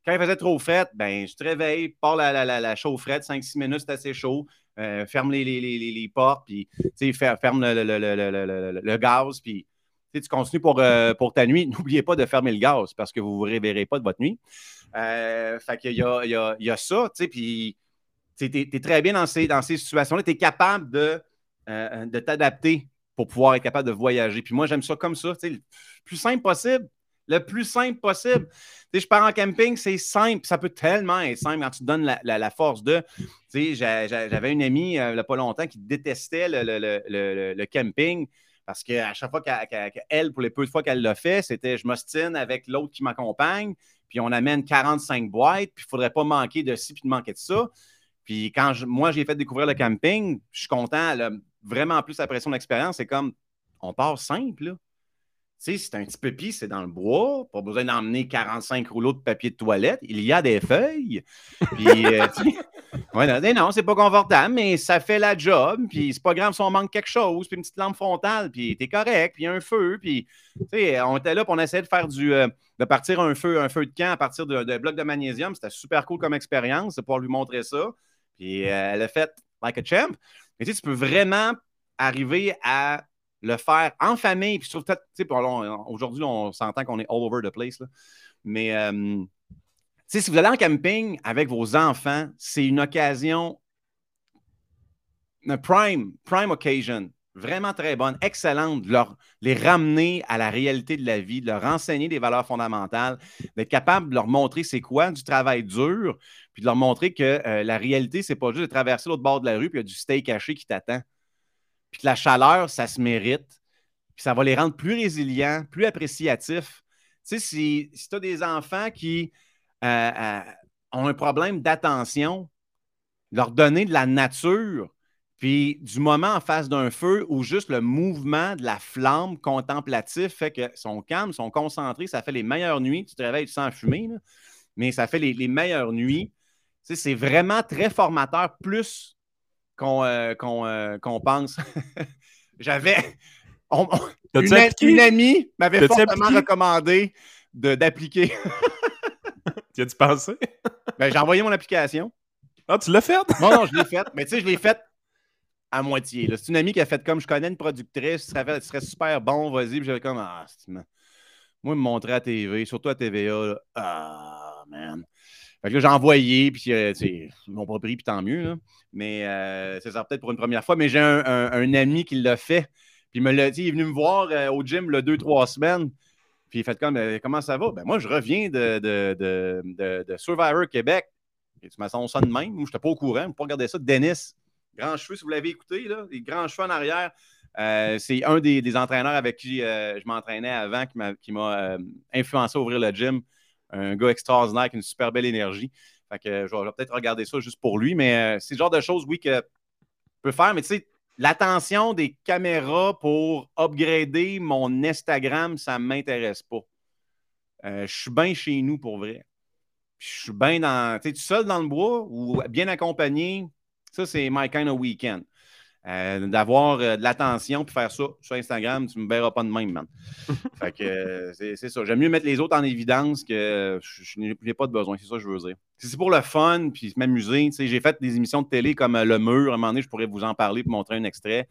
Quand il faisait trop frais, ben, je te réveille, pars la, la, la, la chaufferette, 5-6 minutes, c'est assez chaud. Euh, ferme les, les, les, les, portes, puis ferme le, le gaz, puis tu continues pour, euh, pour ta nuit, n'oubliez pas de fermer le gaz parce que vous ne vous réveillerez pas de votre nuit. Euh, y a, il y, a, il y a ça, tu sais, puis tu es, très bien dans ces, dans ces situations-là. Tu es capable de, de t'adapter pour pouvoir être capable de voyager. Puis moi, j'aime ça comme ça, tu sais, le plus simple possible. Le plus simple possible. Tu je pars en camping, c'est simple. Ça peut tellement être simple quand tu donnes la, la, force de. Tu sais, j'avais une amie il n'y a pas longtemps qui détestait le, le, le camping parce qu'à chaque fois qu'elle, pour les peu de fois qu'elle l'a fait, c'était je m'ostine avec l'autre qui m'accompagne, puis on amène 45 boîtes, puis il ne faudrait pas manquer de ci, puis de manquer de ça. Puis quand moi, j'ai fait découvrir le camping, je suis content, elle a vraiment plus l'impression d'expérience. C'est comme, on part simple, là. Tu sais, c'est un petit peu c'est dans le bois, pas besoin d'emmener 45 rouleaux de papier de toilette. Il y a des feuilles. Puis, euh, ouais, non, c'est pas confortable, mais ça fait la job. Puis, c'est pas grave si on manque quelque chose. Puis, une petite lampe frontale, puis t'es correct. Puis, un feu. Puis, tu sais, on était là, puis on essayait de faire du. Euh, de partir un feu, un feu de camp à partir de, blocs de magnésium. C'était super cool comme expérience de pouvoir lui montrer ça. Puis elle a fait like a champ. Mais tu sais, tu peux vraiment arriver à le faire en famille. Puis peut-être, aujourd'hui, on s'entend qu'on est all over the place. Mais si vous allez en camping avec vos enfants, c'est une occasion, une prime, prime occasion, vraiment très bonne, excellente, de leur, les ramener à la réalité de la vie, de leur enseigner des valeurs fondamentales, d'être capable de leur montrer c'est quoi du travail dur, puis de leur montrer que euh, la réalité, c'est pas juste de traverser l'autre bord de la rue, puis il y a du steak caché qui t'attend. Puis que la chaleur, ça se mérite, puis ça va les rendre plus résilients, plus appréciatifs. Tu sais, si, tu as des enfants qui euh, euh, ont un problème d'attention, leur donner de la nature, puis du moment en face d'un feu où juste le mouvement de la flamme contemplatif fait que sont calmes, sont concentrés, ça fait les meilleures nuits. Tu te réveilles sans fumer, mais ça fait les, meilleures nuits. c'est vraiment très formateur, plus qu'on euh, pense. J'avais. une, une, amie m'avait fortement recommandé d'appliquer. tu as-tu pensé? ben, j'ai envoyé mon application. Ah, tu l'as faite? non, non, je l'ai faite. Mais tu sais, je l'ai faite à moitié. C'est une amie qui a fait comme je connais une productrice, ce serait, super bon, vas-y. Puis j'avais comme, ah, moi, me montrer à TV, surtout à TVA, ah, man. Que j'ai envoyé, puis euh, ils m'ont pas pris, puis tant mieux. Mais euh, c'est ça peut-être pour une première fois. Mais j'ai un, ami qui l'a fait. Puis il me l'a dit, il est venu me voir euh, au gym le deux, trois semaines. Puis il fait comme, comment ça va? Ben moi, je reviens de, de, Survivor Québec. Tu m'as ça de même. Moi, je n'étais pas au courant. Je pas regarder ça. Dennis, grand cheveux, si vous l'avez écouté, là, les grands cheveux en arrière. Euh, c'est un des, entraîneurs avec qui euh, je m'entraînais avant qui m'a euh, influencé à ouvrir le gym. Un gars extraordinaire avec une super belle énergie. Fait que je vais, peut-être regarder ça juste pour lui, mais c'est le genre de choses, oui, que je peux faire. Mais tu sais, l'attention des caméras pour upgrader mon Instagram, ça ne m'intéresse pas. je suis bien chez nous pour vrai. je suis bien dans. Tu seul dans le bois ou bien accompagné, ça, c'est my kind of weekend. Euh, d'avoir euh, de l'attention puis faire ça sur Instagram, tu ne me verras pas de même, man. fait que euh, c'est ça. J'aime mieux mettre les autres en évidence que je, n'ai pas de besoin. C'est ça que je veux dire. Si c'est pour le fun puis m'amuser, j'ai fait des émissions de télé comme Le Mur. À un moment donné, je pourrais vous en parler pour montrer un extrait.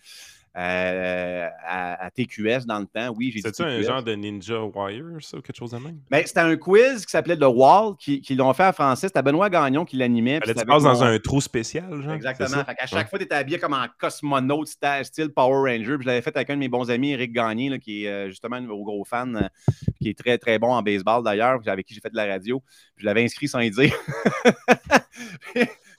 Euh, à, TQS dans le temps. Oui, j'ai C'était un genre de Ninja Wire, ça, ou quelque chose de même? Ben, c'était un quiz qui s'appelait The Wall, qui, l'ont fait en français. C'était Benoît Gagnon qui l'animait. Tu passes dans un trou spécial, genre. Exactement. à chaque fois, tu étais habillé comme en cosmonaute, style Power Ranger. je l'avais fait avec un de mes bons amis, Eric Gagné, qui est euh, justement un gros fan, euh, qui est très, très bon en baseball d'ailleurs, avec qui j'ai fait de la radio. je l'avais inscrit sans y dire.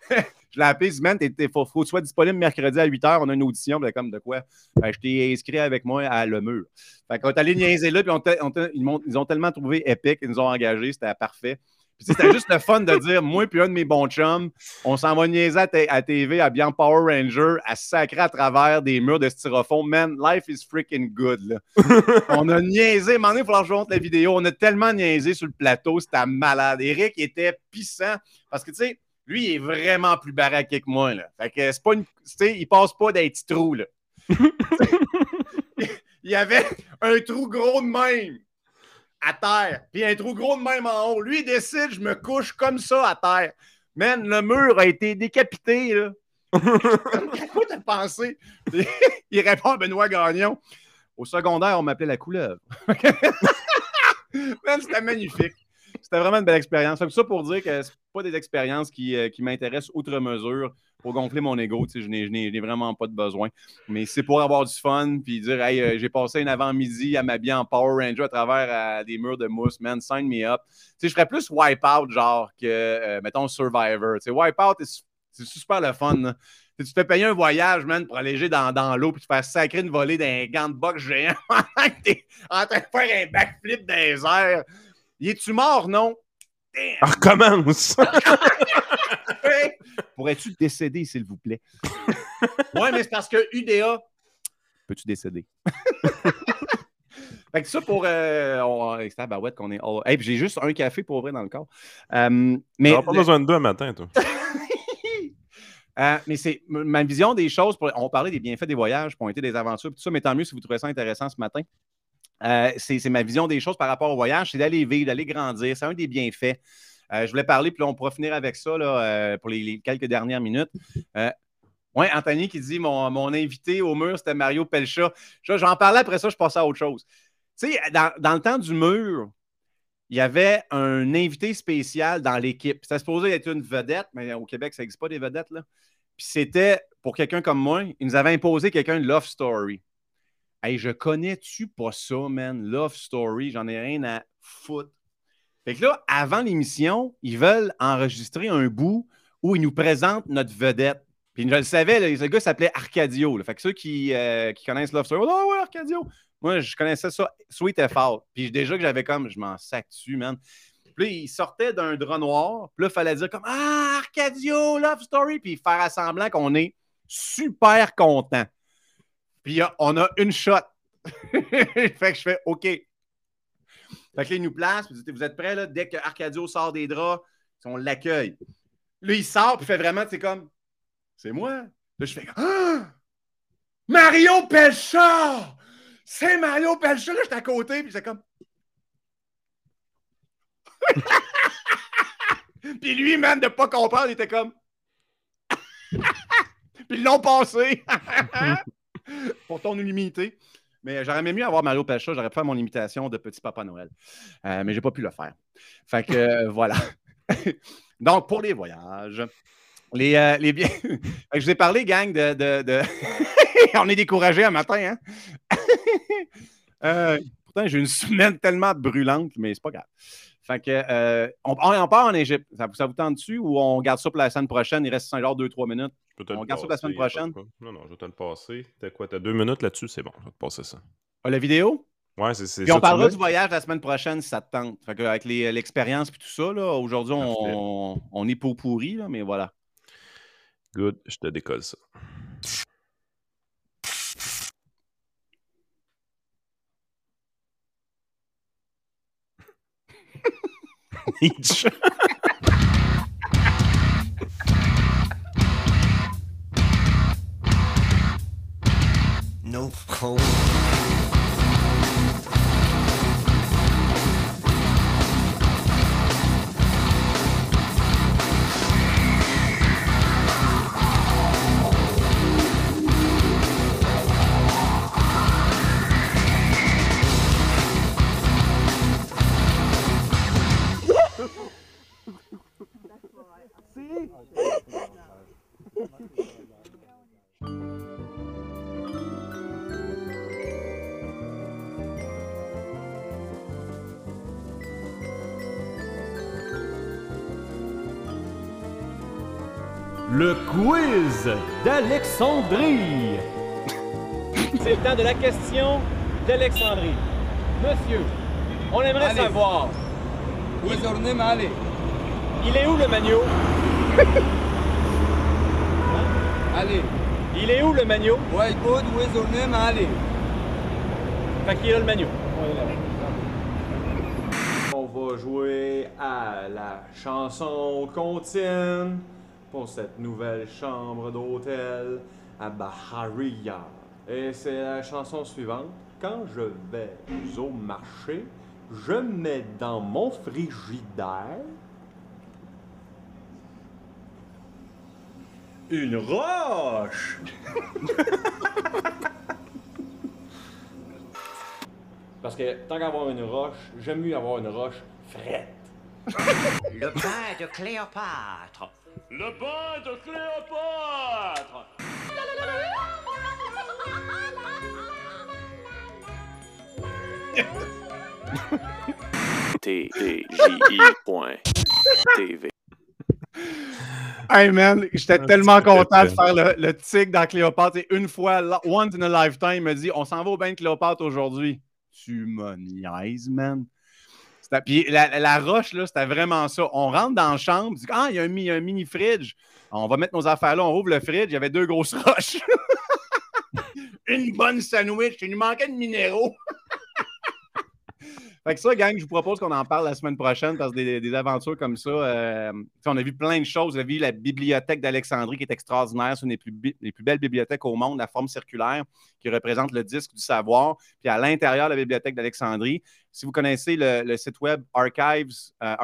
Je l'ai appelé, man, il faut, faut que tu sois disponible mercredi à 8 h, on a une audition. comme de quoi? Ben, je t'ai inscrit avec moi à Le Mur. Fait qu'on est allé niaiser là, puis ils, ont tellement trouvé épique, ils nous ont engagés, c'était parfait. c'était juste le fun de dire, moi puis un de mes bons chums, on s'en va niaiser à, TV, à bien Power Ranger, à sacrer à travers des murs de styrofoam. Man, life is freaking good. Là. on a niaisé, maintenant il faut leur la vidéo. On a tellement niaisé sur le plateau, c'était malade. Eric était pissant parce que, tu sais, lui, il est vraiment plus baraqué que moi. Là. Fait que c'est pas une. Tu sais, il passe pas d'un petit trou. Là. il y avait un trou gros de même à terre, puis un trou gros de même en haut. Lui, il décide, je me couche comme ça à terre. Man, le mur a été décapité. Là. Quoi t'as pensé? il répond à Benoît Gagnon. Au secondaire, on m'appelait la couleuvre. Man, c'était magnifique c'était vraiment une belle expérience. Ça pour dire que c'est pas des expériences qui, euh, qui m'intéressent outre mesure pour gonfler mon ego. Je n'ai vraiment pas de besoin. Mais c'est pour avoir du fun puis dire Hey, euh, j'ai passé un avant-midi à m'habiller en Power Ranger à travers des murs de mousse, man, sign me up. je ferais plus Wipeout, genre, que, euh, mettons, Survivor. T'sais, Wipeout, c'est super le fun. Tu te fais payer un voyage, man, pour alléger dans, dans l'eau puis te faire sacrer une volée d'un gant de boxe géant en train de faire un backflip dans les airs. Y es-tu mort, non? On recommence! Pourrais-tu décéder, s'il vous plaît? oui, mais c'est parce que UDA. Peux-tu décéder? fait que ça pour. Euh, c'est à Barouette qu'on est. j'ai juste un café pour ouvrir dans le corps. Euh, mais. pas besoin de deux matin, toi. Euh, mais c'est ma vision des choses. on parlait des bienfaits des voyages, pointer des aventures, tout ça, mais tant mieux si vous trouvez ça intéressant ce matin. Euh, c'est ma vision des choses par rapport au voyage, c'est d'aller vivre, d'aller grandir. C'est un des bienfaits. je voulais parler, puis là, on pourra finir avec ça là, pour les, quelques dernières minutes. oui, Anthony qui dit mon, invité au mur, c'était Mario Pelcha. J'en parlais après ça, je passais à autre chose. Tu sais, dans, le temps du mur, il y avait un invité spécial dans l'équipe. Se supposait être une vedette, mais au Québec, ça n'existe pas des vedettes. Là. Puis c'était, pour quelqu'un comme moi, il nous avait imposé quelqu'un de Love Story. Hey, je connais-tu pas ça, man? Love Story, j'en ai rien à foutre. Fait que là, avant l'émission, ils veulent enregistrer un bout où ils nous présentent notre vedette. Puis je le savais, le gars s'appelait Arcadio. Fait que ceux qui, euh, qui connaissent Love Story, oh ouais, Arcadio. Moi, je connaissais ça sweet et fort. Puis déjà que j'avais comme, je m'en sac dessus, man. Puis là, il sortait d'un drap noir. Puis là, il fallait dire comme Ah, Arcadio, Love Story. Puis faire semblant qu'on est super content. Puis on a une shot. fait que je fais OK. Fait que là, il nous place. Puis vous êtes prêts, là? Dès que Arcadio sort des draps, on l'accueille. Là, il sort, puis fait vraiment, c'est comme C'est moi. Là, je fais Ah! Mario Pelchard! C'est Mario Pelcha, là, j'étais à côté, puis c'est comme. puis lui, man, de pas comprendre, il était comme. puis ils l'ont passé. Pour ton illimité. Mais j'aurais aimé mieux avoir Mario Pelcha, j'aurais pu faire mon imitation de Petit Papa Noël. Euh, mais j'ai pas pu le faire. Fait que euh, voilà. Donc, pour les voyages, les, euh, les je vous ai parlé, gang, de. de, On est découragé un matin, hein? Euh, pourtant, j'ai une semaine tellement brûlante, mais c'est pas grave. Fait que, euh, on, on, part en Égypte. Ça, ça, vous tente dessus ou on garde ça pour la semaine prochaine? Il reste genre 2-3 minutes. On garde ça pour la semaine prochaine? Non, non, je vais te le passer. T'as quoi? T'as deux minutes là-dessus? C'est bon, je vais te passer ça. Ah, la vidéo? Ouais, c'est ça. Puis on parlera du voyage la semaine prochaine si ça te tente. Fait que, avec l'expérience et tout ça, aujourd'hui, on, on, est pour pourri, là, mais voilà. Good, je te décolle ça. Nietzsche. no cold. Le quiz d'Alexandrie. C'est le temps de la question d'Alexandrie. Monsieur, on aimerait savoir. Où est Mali? Il est où le magno? Allez. Il est où le magno? Ouais, écoute, où est Mali? Fait qu'il là le magno. On va jouer à la chanson contine pour cette nouvelle chambre d'hôtel à Bahariya. Et c'est la chanson suivante. Quand je vais au marché, je mets dans mon frigidaire une roche. Parce que tant qu'avoir une roche, j'aime mieux avoir une roche frette. Le pain de Cléopâtre. Le pain de Cléopâtre. TDJI.tv Hey man, j'étais tellement content de faire le, le tic dans Cléopâtre. Et une fois, once in a lifetime, il me dit On s'en va au bain de Cléopâtre aujourd'hui. Tu me niaises, man. Puis la, la, roche, là, c'était vraiment ça. On rentre dans la chambre, dit, ah, il y a un, un mini-fridge. On va mettre nos affaires là, on ouvre le fridge, il y avait deux grosses roches. Une bonne sandwich, il nous manquait de minéraux. Fait que ça, gang, je vous propose qu'on en parle la semaine prochaine parce que des, aventures comme ça, euh, on a vu plein de choses. On a vu la bibliothèque d'Alexandrie qui est extraordinaire. C'est une des plus, les plus belles bibliothèques au monde, la forme circulaire qui représente le disque du savoir. Puis à l'intérieur de la bibliothèque d'Alexandrie, si vous connaissez le, site web archives, euh,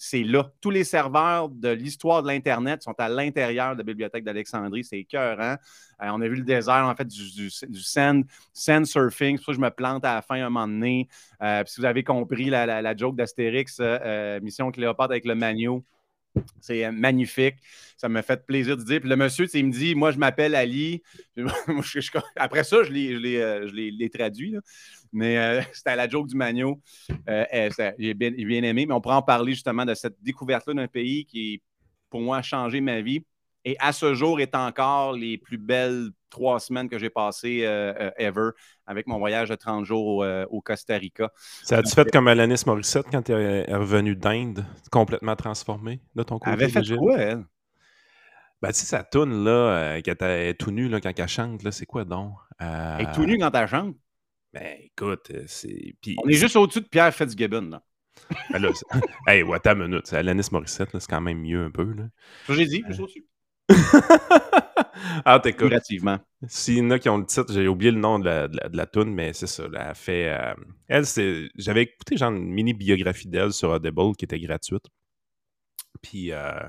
c'est là. Tous les serveurs de l'histoire de l'Internet sont à l'intérieur de la bibliothèque d'Alexandrie. C'est écœurant. Euh, on a vu le désert, en fait, du, du, sand, surfing. C'est pour ça que je me plante à la fin un moment donné. Euh, si vous avez compris la, joke d'Astérix, euh, Mission Cléopâtre avec le Magno, c'est euh, magnifique. Ça me fait plaisir de dire. Puis le monsieur, il me dit Moi, je m'appelle Ali. Après ça, je l'ai euh, traduit. Mais euh, c'était la joke du Magno. Euh, J'ai bien, bien, aimé. Mais on pourrait en parler justement de cette découverte-là d'un pays qui, pour moi, a changé ma vie. Et à ce jour, est encore les plus belles trois semaines que j'ai passées euh, ever avec mon voyage de 30 jours au, euh, au Costa Rica. Ça a-tu fait comme Alanis Morissette quand tu es revenu d'Inde, complètement transformé de ton côté? Elle avait fait quoi, elle? Ben, tu sais, sa toune, là, euh, quand elle est tout nue, là, quand elle chante, là, c'est quoi donc? Euh... Elle est tout nue quand elle chante? Ben, écoute, c'est... Puis... On est juste au-dessus de Pierre Fitzgibbon, là. ben là, hey, ouais, ta minute, Alanis Morissette, c'est quand même mieux un peu, là. Ça, j'ai dit, juste au-dessus. ah, t'écoutes. Relativement. S'il y en a qui ont le titre, j'ai oublié le nom de la, de la, de la toune, mais c'est ça. Là, elle fait. Euh, elle, c'est. J'avais écouté genre une mini biographie d'elle sur Audible qui était gratuite. Puis, euh,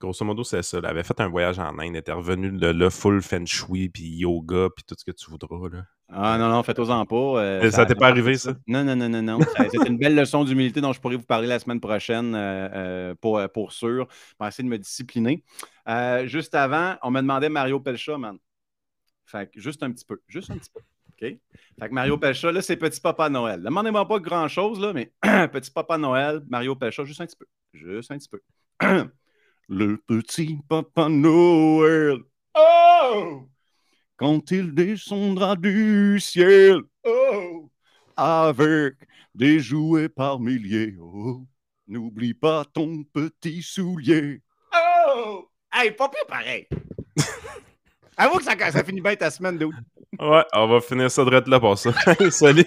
grosso modo, c'est ça. Elle avait fait un voyage en Inde, elle était revenue de là, full feng shui, puis yoga, puis tout ce que tu voudras. Là. Ah non, non, faites-en pas. Euh, ça t'est pas arrivé, ça? Non, non, non, non, non. C'est une belle leçon d'humilité dont je pourrais vous parler la semaine prochaine euh, euh, pour, pour sûr. Je vais essayer de me discipliner. Euh, juste avant, on me demandait Mario Pelcha, man. Fait que juste un petit peu. Juste un petit peu. OK? Fait que Mario Pelcha, là, c'est Petit Papa Noël. Demandez-moi pas grand-chose, là, mais Petit Papa Noël, Mario Pelcha, juste un petit peu. Juste un petit peu. Le Petit Papa Noël. Oh! Quand il descendra du ciel, oh, avec des jouets par milliers. Oh, n'oublie pas ton petit soulier. Oh! Hey, pas plus pareil. Avoue que ça, ça finit bien ta semaine, d'où? Ouais, on va finir ça de là pour ça. Salut!